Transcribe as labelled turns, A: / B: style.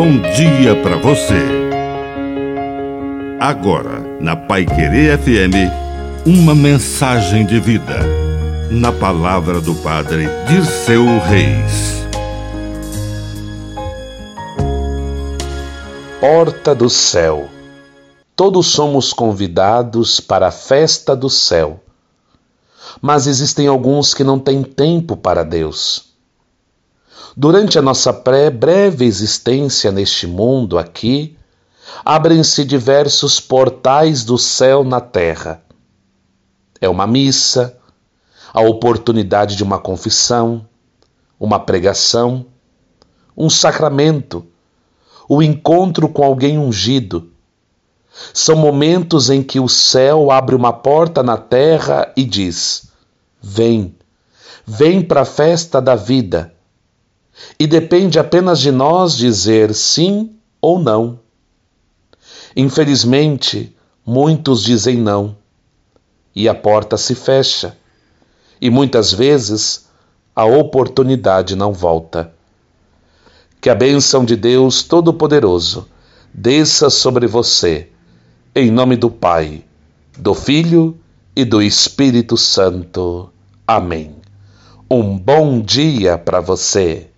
A: bom dia para você. Agora, na Pai Querer FM, uma mensagem de vida. Na palavra do Padre de seu Reis.
B: Porta do céu. Todos somos convidados para a festa do céu. Mas existem alguns que não têm tempo para Deus Durante a nossa pré-breve existência neste mundo aqui, abrem-se diversos portais do céu na terra. É uma missa, a oportunidade de uma confissão, uma pregação, um sacramento, o encontro com alguém ungido. São momentos em que o céu abre uma porta na terra e diz: Vem, vem para a festa da vida e depende apenas de nós dizer sim ou não. Infelizmente, muitos dizem não e a porta se fecha, e muitas vezes a oportunidade não volta. Que a bênção de Deus Todo-Poderoso desça sobre você, em nome do Pai, do Filho e do Espírito Santo. Amém. Um bom dia para você.